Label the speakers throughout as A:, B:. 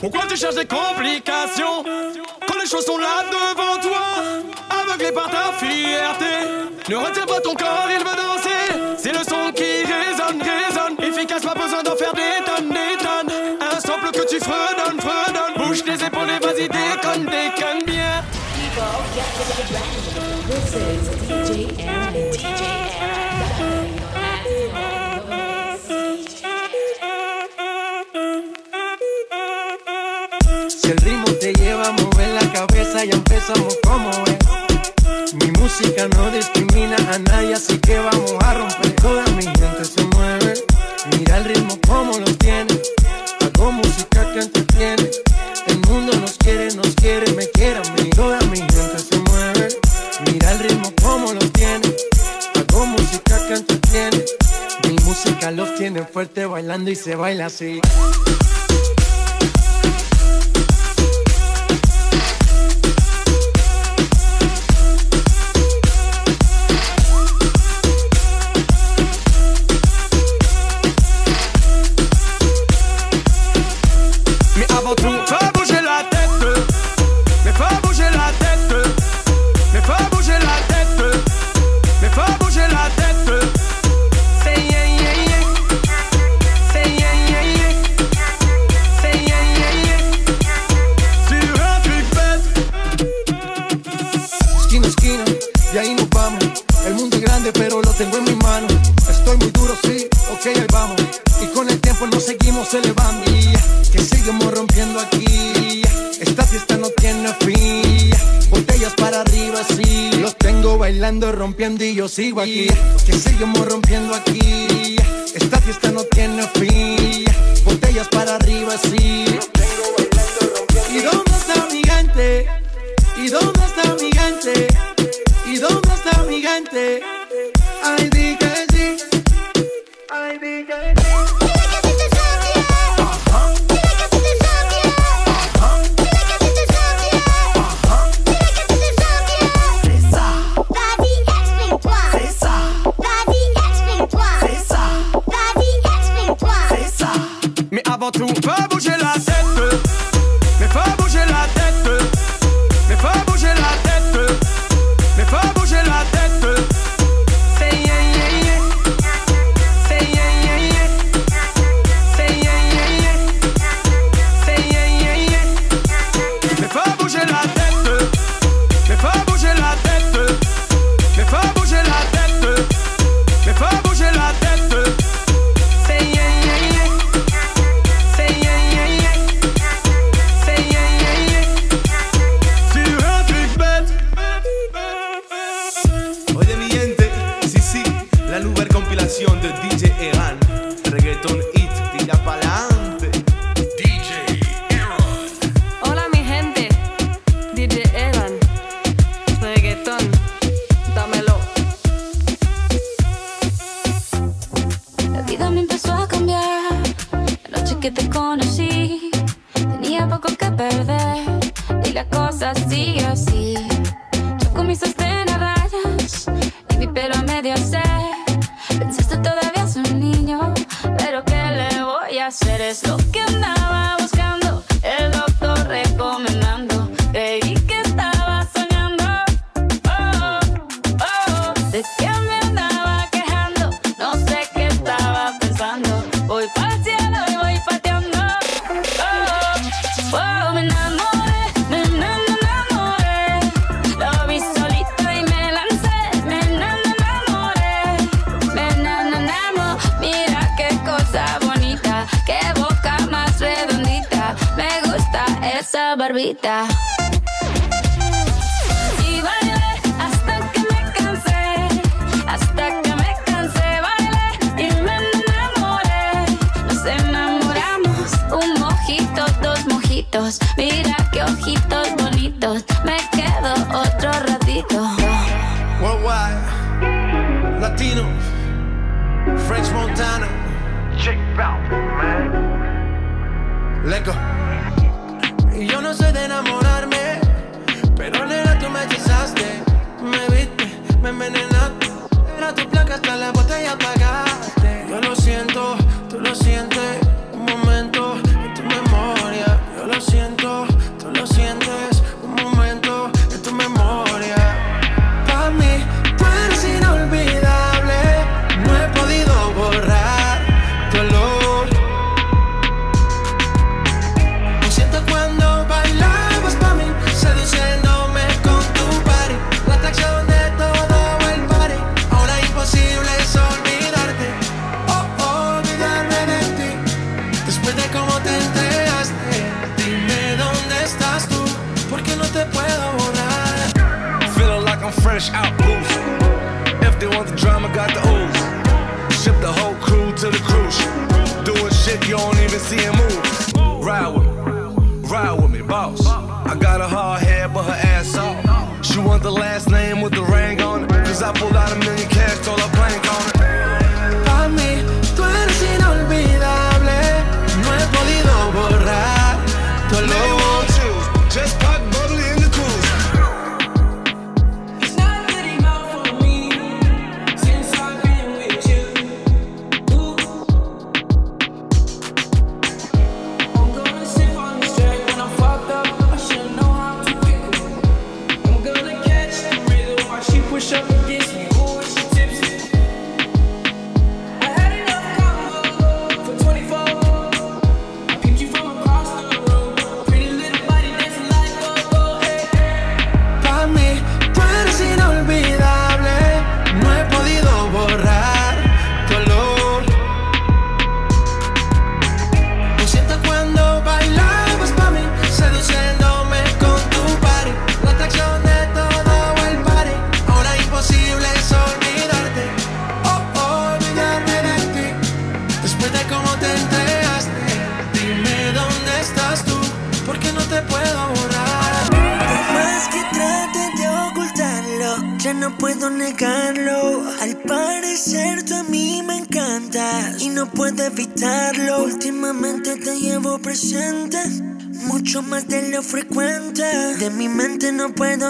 A: Pourquoi tu cherches des complications Quand les choses sont là devant toi? Aveuglé par ta fierté. Ne retire pas ton corps, il veut danser. C'est le son qui résonne, résonne. Efficace, pas besoin d'en faire des tonnes, des tonnes. Un sample que tu fredonnes
B: cabeza, ya empezamos como es. Mi música no discrimina a nadie, así que vamos a romper. Toda mi gente se mueve. Mira el ritmo como lo tiene. Hago música que entretiene. El mundo nos quiere, nos quiere, me quiere a mí. Toda mi gente se mueve. Mira el ritmo como lo tiene. Hago música que entretiene. Mi música los tiene fuerte bailando y se baila así. Y ahí nos vamos. El mundo es grande, pero lo tengo en mi mano. Estoy muy duro, sí, ok, ahí vamos. Y con el tiempo nos seguimos elevando. Que seguimos rompiendo aquí. Esta fiesta no tiene fin. Botellas para arriba, sí. Los tengo bailando, rompiendo y yo sigo aquí. Que seguimos rompiendo aquí. Esta fiesta no tiene fin. Botellas para arriba, sí. ¿Y dónde está mi gente? ¿Y dónde está mi gente? ¿Y dónde está mi gente? Ay, di que sí. Ay, di que sí.
C: Vas-y, explique-toi.
D: C'est ça,
C: Vas-y, explique-toi.
D: c'est ça,
C: Vas-y, explique-toi.
D: c'est ça.
A: Mais avant tout, fais bouger la tête.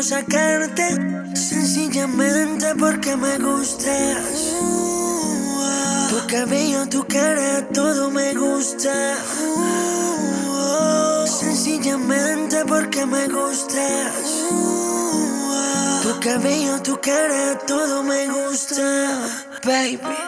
E: sacarte sencillamente porque me gustas. Tu cabello, tu cara, todo me gusta. Sencillamente porque me gustas. Tu cabello, tu cara, todo me gusta, baby.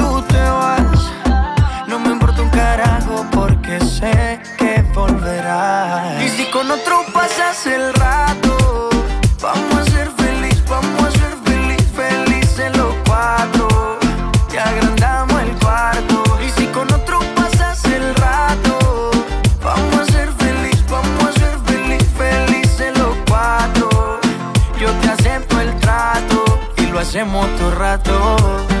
F: No me importa un carajo porque sé que volverás. Y si con otro pasas el rato, vamos a ser feliz, vamos a ser feliz, felices los cuatro. Te agrandamos el cuarto. Y si con otro pasas el rato, vamos a ser feliz, vamos a ser feliz, felices los cuatro. Yo te acepto el trato y lo hacemos todo rato.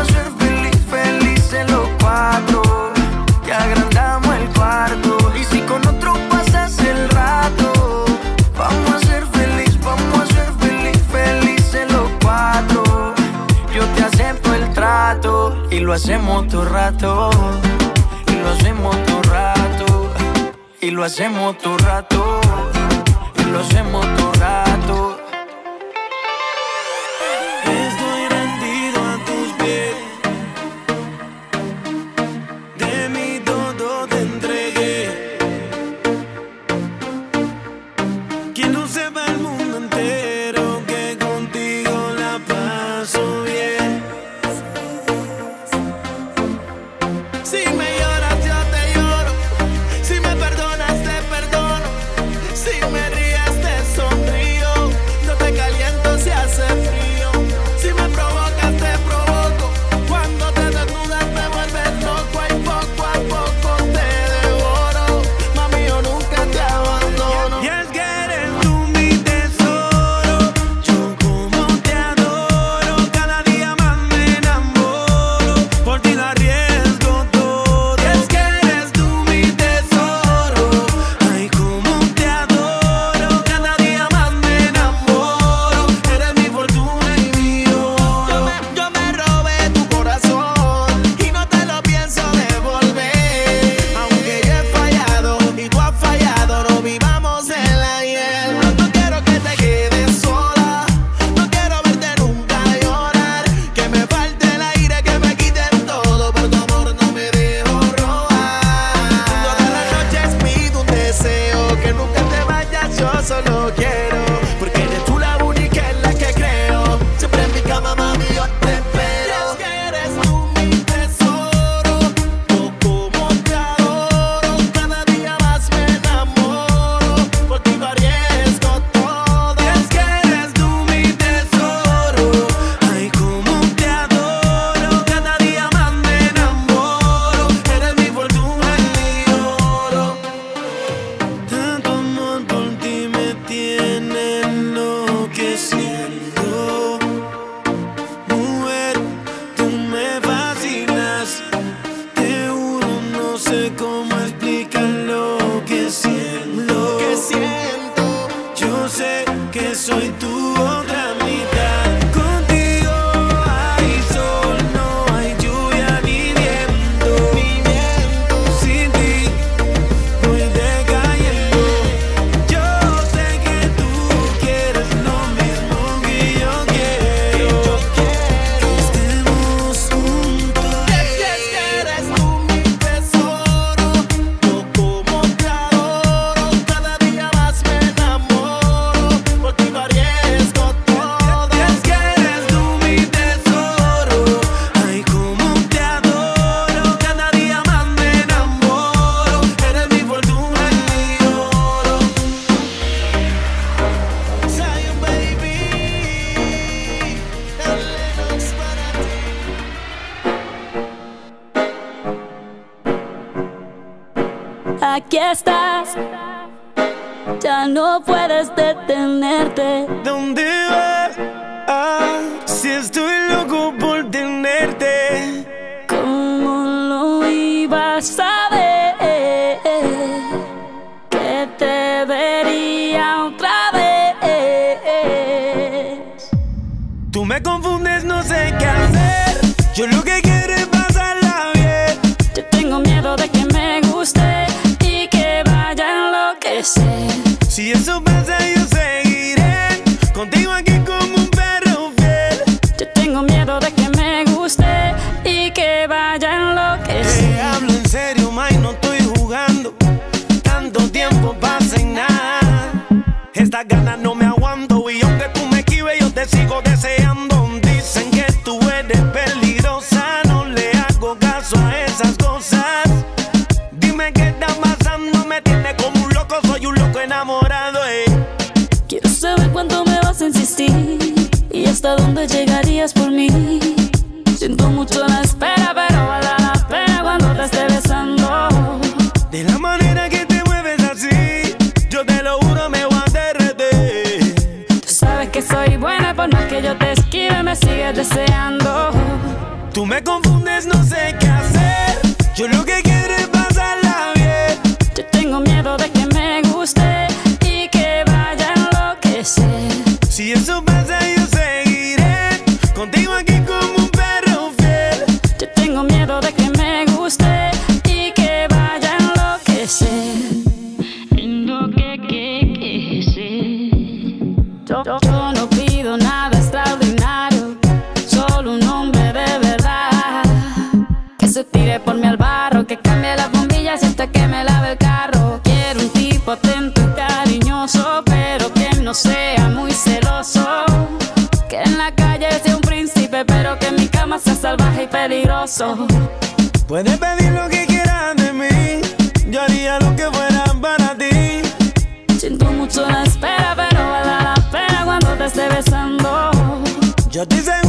F: hacemos todo rato. Y lo hacemos todo rato. Y lo hacemos todo rato. Y lo hacemos todo
A: no puedes que te
G: mueves así, yo te lo juro, me voy a derretir.
A: Tú sabes que soy buena, por más que yo te esquive, me sigues deseando.
G: Tú me confundes, no sé qué hacer. Yo lo que quiero Puedes pedir lo que quieras de mí, yo haría lo que fuera para ti.
A: Siento mucho la espera, pero vale la pena cuando te esté besando.
G: Yo te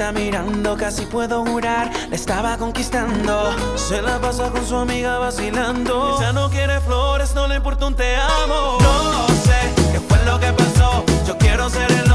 G: mirando, casi puedo jurar, la estaba conquistando. Se la pasa con su amiga vacilando. Ella no quiere flores, no le importa un te amo. No sé qué fue lo que pasó, yo quiero ser el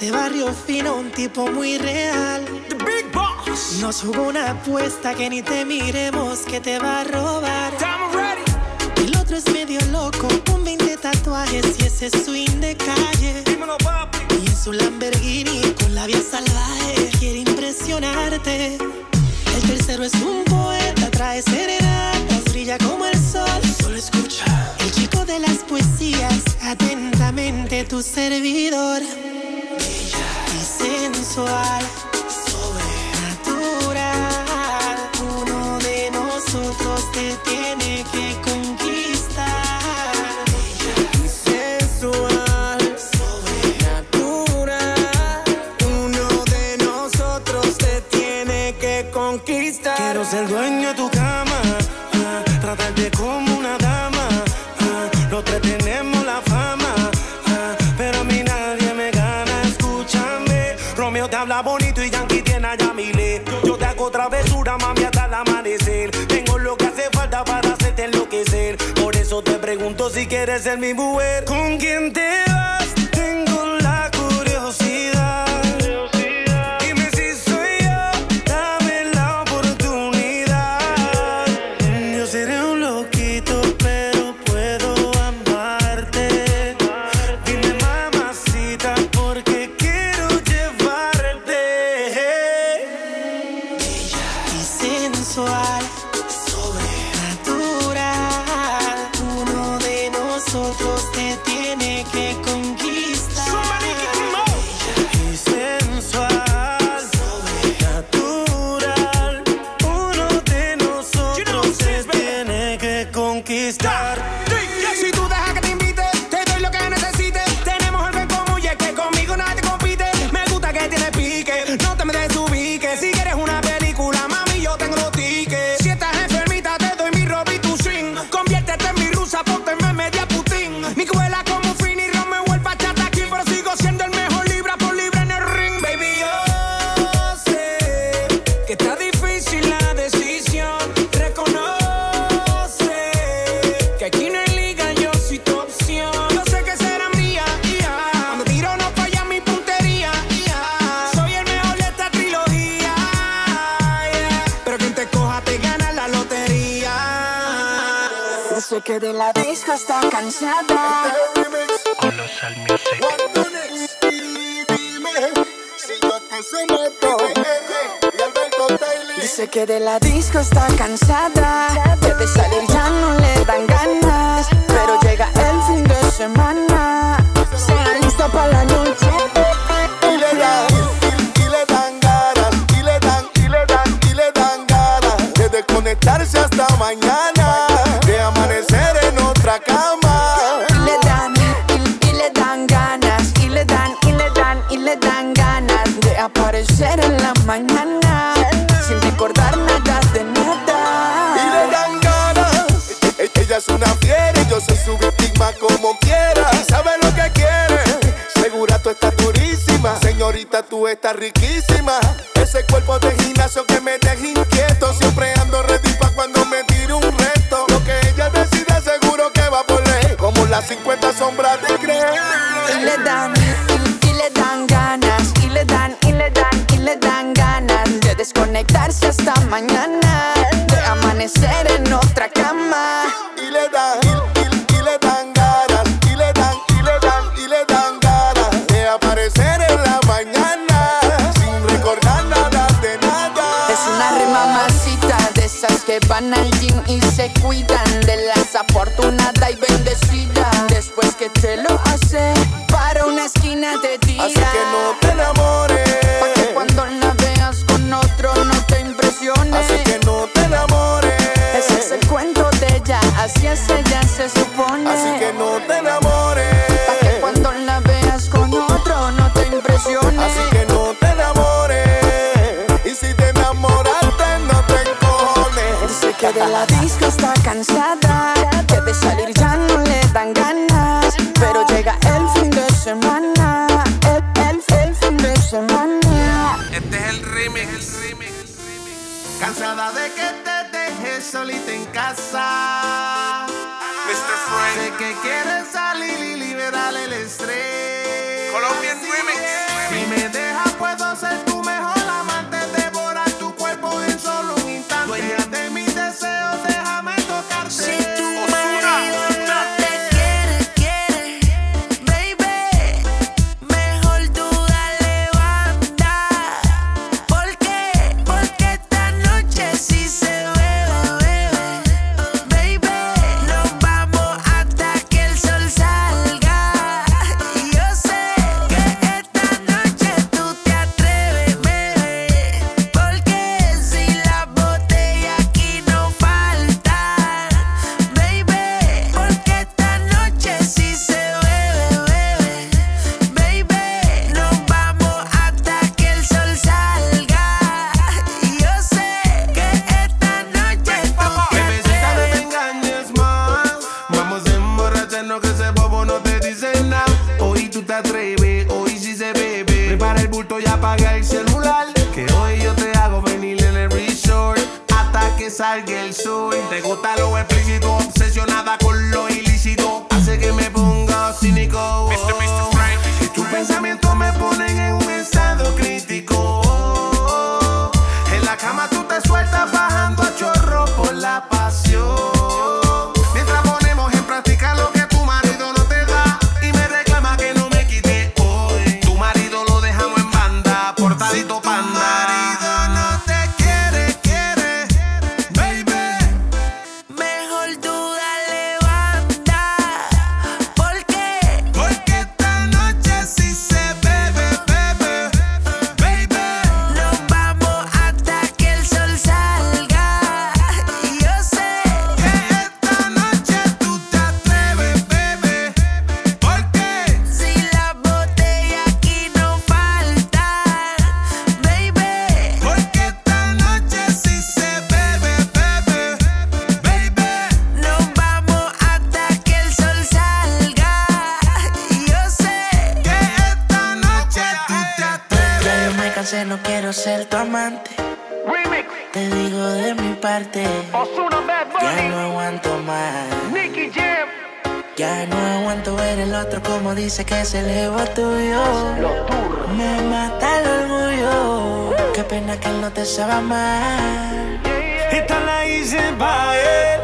H: Este barrio fino, un tipo muy real.
G: The Big Boss.
H: Nos jugó una apuesta que ni te miremos, que te va a robar. El otro es medio loco, un 20 tatuajes y ese swing de calle. Y en su Lamborghini con labia salvaje quiere impresionarte. El tercero es un poeta, trae serenatas, brilla como el sol. Solo escucha. El chico de las poesías, atentamente tu servidor. Sensual, sobrenatural. Uno de nosotros te tiene que conquistar.
A: sensual, sobrenatural. Uno de nosotros te tiene que conquistar.
I: Quiero ser dueño si quieres ser mi mujer. ¿Con quién te
H: de
D: la
J: disco está cansada. De salir ya no le dan ganas. Pero llega el fin de semana. Se lista para la noche.
K: Tú estás riquísima. Ese cuerpo de gimnasio que me deja inquieto. Siempre ando ready pa' cuando me tire un reto. Lo que ella decida seguro que va por ley. Como las 50 sombras de Grey.
J: Y le dan, y le dan ganas, y le dan, y le dan, y le dan ganas de desconectarse hasta mañana, la disco está cansada, que de salir ya no le dan ganas. Pero llega el fin de semana, el, el, el fin de semana.
L: Este es el remix.
A: Cansada de que te dejes solita en casa.
L: Mr. Frank.
A: Sé que quieres salir y liberar el estrés.
L: Colombian Remix.
A: Si me dejas, puedo
E: salga el. Te gusta lo explícito, obsesionada con lo que
M: es el jeva tuyo. Me mata el orgullo. Qué pena que no te sabe mal.
N: Esta la hice para él.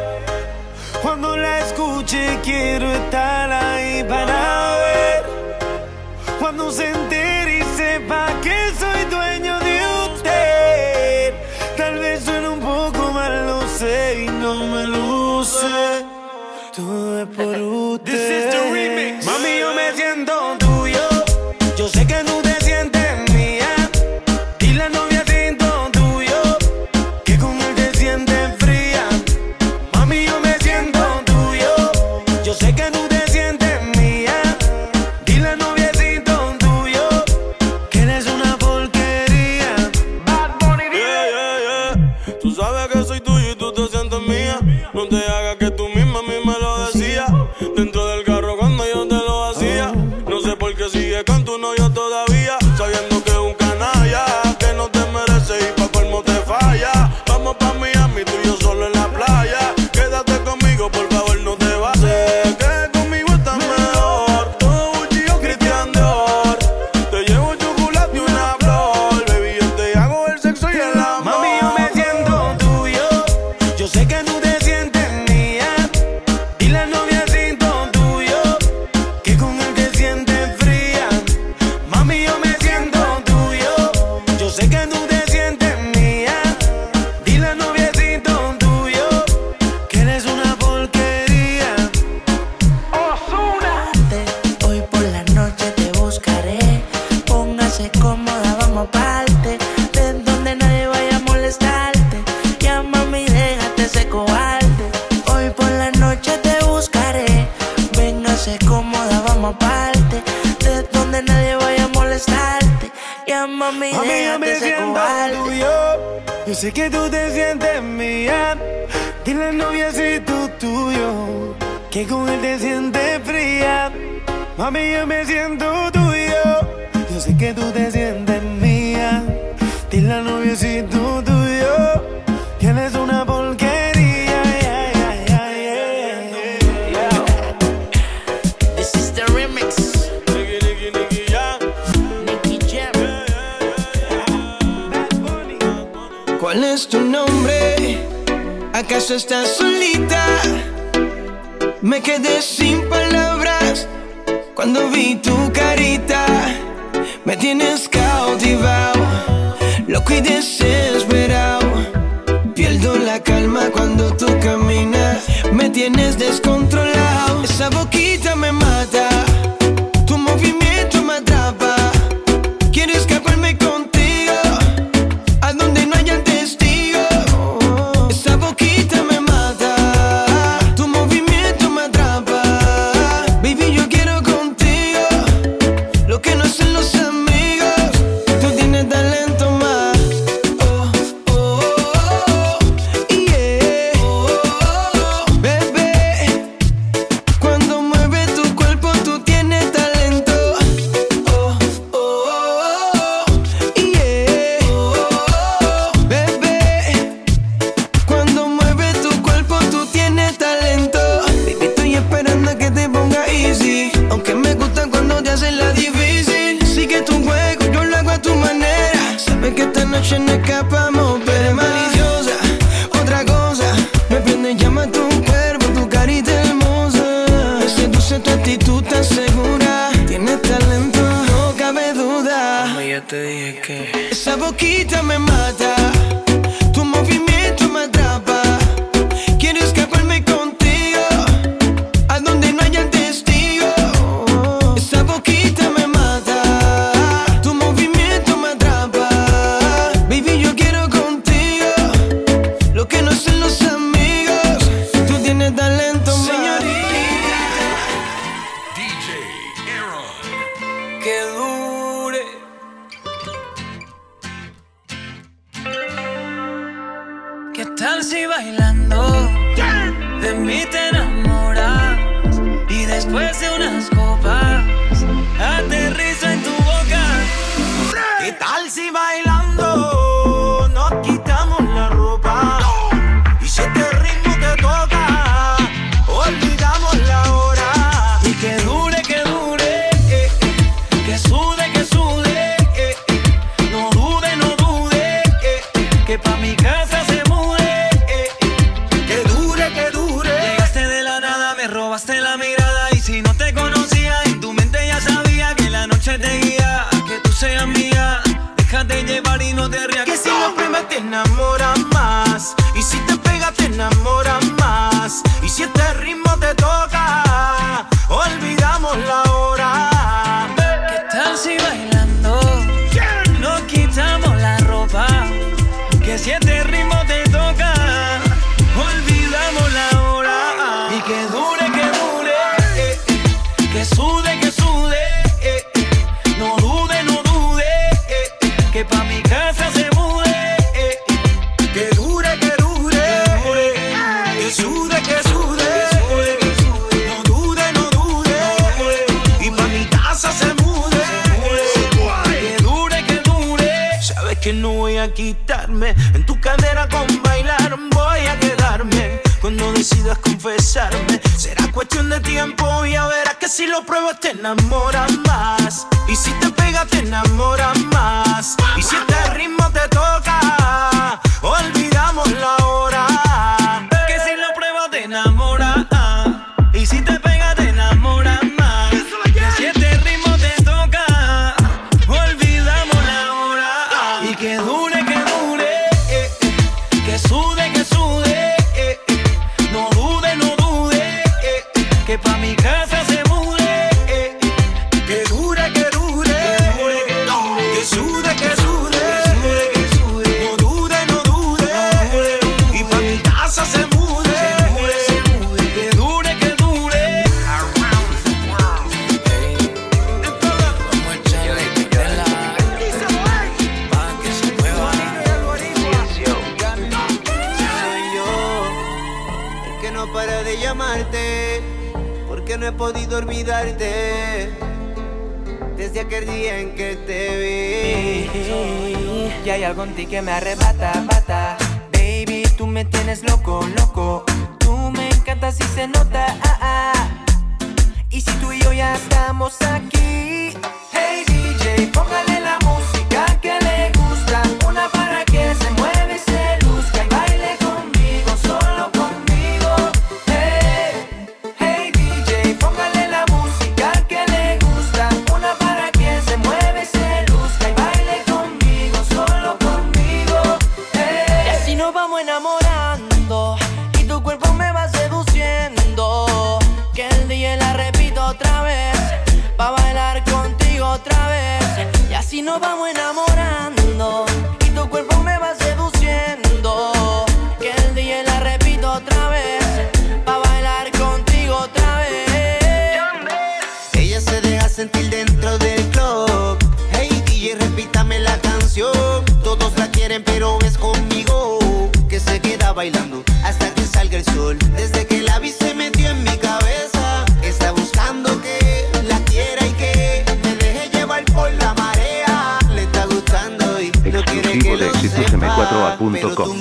N: Cuando la escuche, quiero estar ahí para ver. Cuando se sé que tú te sientes mía. Dile al tú tuyo que con él te sientes fría. Mami, yo me siento tuyo. Yo sé que tú te sientes mía. Dile al noviacito tuyo.
O: acaso estás solita? Me quedé sin palabras cuando vi tu carita. Me tienes cautivado, loco y desesperado. Pierdo la calma cuando tú caminas. Me tienes descontrolado. Esa boquita me mata. lo
N: pruebas te enamoras más. Y si te pega te enamoras más.
D: que
P: me arrebata.
Q: bailando hasta que salga el sol. Desde que la vi se metió en mi cabeza, está buscando que la quiera y que me deje llevar por la marea. Le está gustando y no quiere que lo sepa, pero
G: tú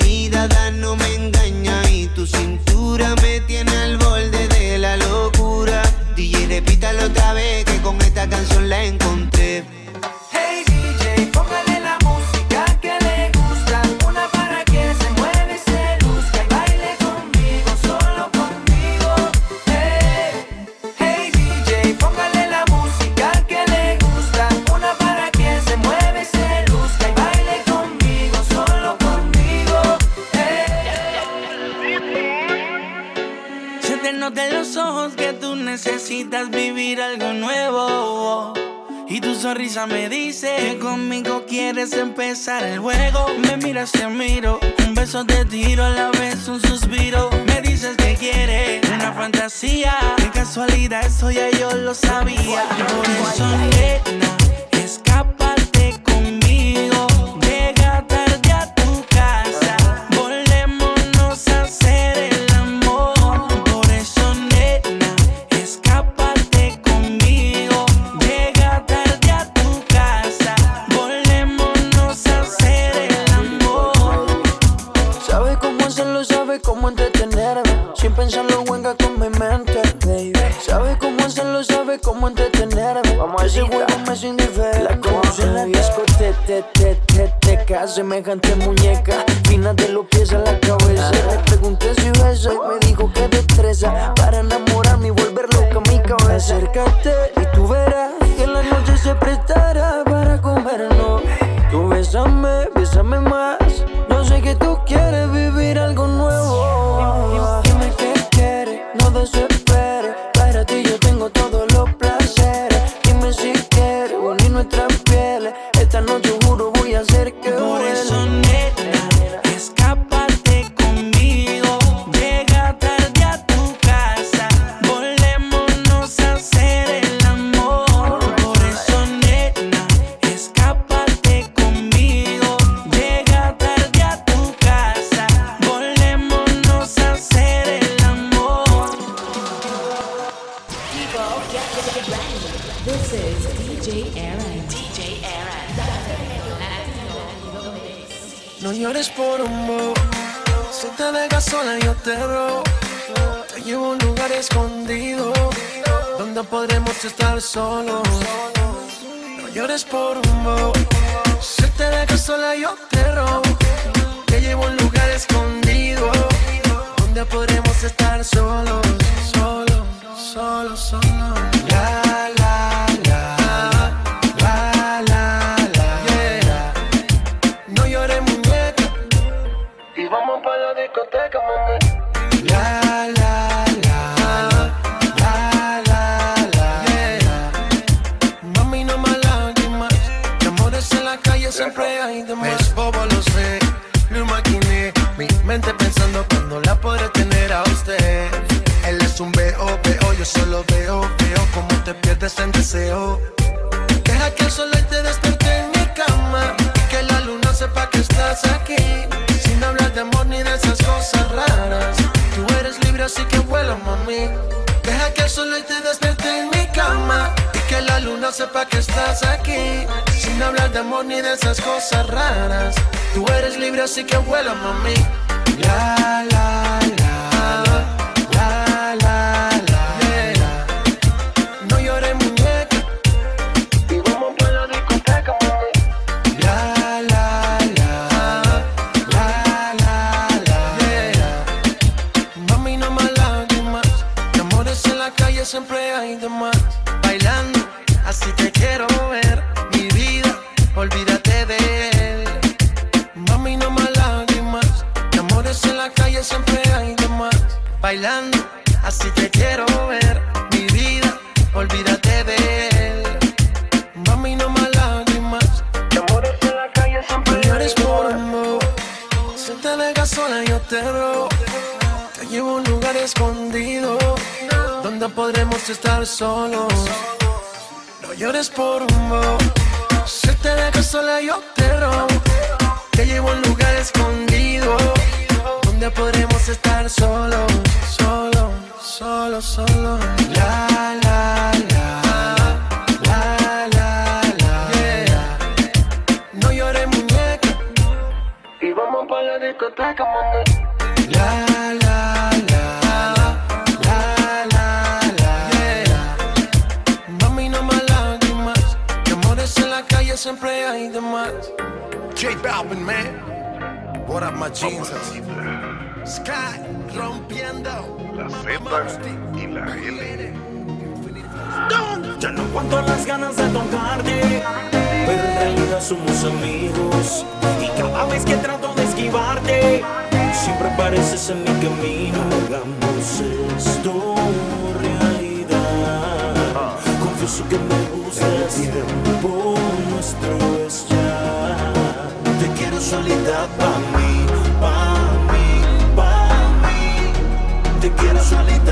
G: empezar el juego. Me miras, te miro, un beso te tiro, a la vez un suspiro. Me dices que quieres una fantasía. De casualidad, eso ya yo lo sabía. Por
B: cómo entretenerme. Sin pensarlo, juega con mi mente, baby. Sabe cómo hacerlo, sabe cómo entretenerme. Vamos a ese juego me es indiferente. La conocí en la discoteca, te, te, te, teca, semejante muñeca. Fina de los pies a la cabeza. Le pregunté si besa y me dijo que destreza. Para enamorarme y volver loca mi cabeza. Acércate
I: sola, yo te robo. Te llevo a un lugar escondido donde podremos estar solos. No llores por un bo. Si te dejas sola, yo te robo. Te llevo a un lugar escondido donde podremos estar solos, solo, solo, solo. La. La, discoteca. La, la, la. La, la, la. Yeah. Mami, no más lágrimas. Amores en la calle siempre hay de más. J Balvin, man. What up, my jeans? Sky rompiendo.
R: La Z y la L.
S: Ya no aguanto las ganas de tocarte, pero en realidad somos amigos. Y cada vez que trato de esquivarte, siempre apareces en mi camino. Hagamos esto realidad. que me gusta el tiempo nuestro es ya. Te quiero solita pa' mí, pa' mí, pa' mí. Te quiero solita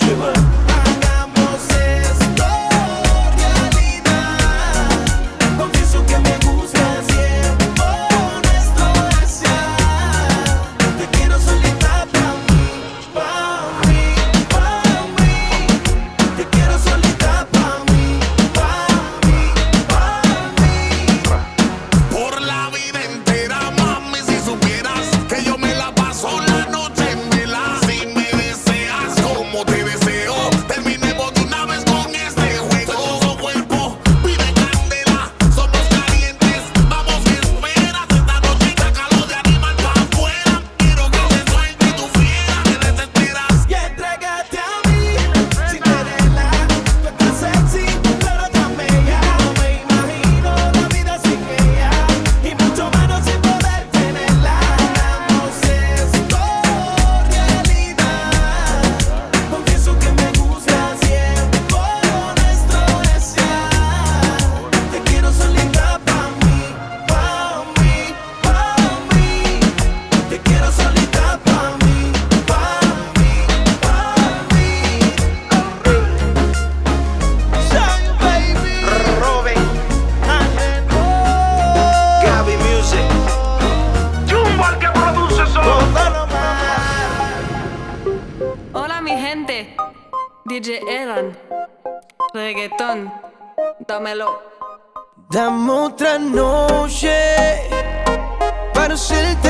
S: nos
O: para hacerte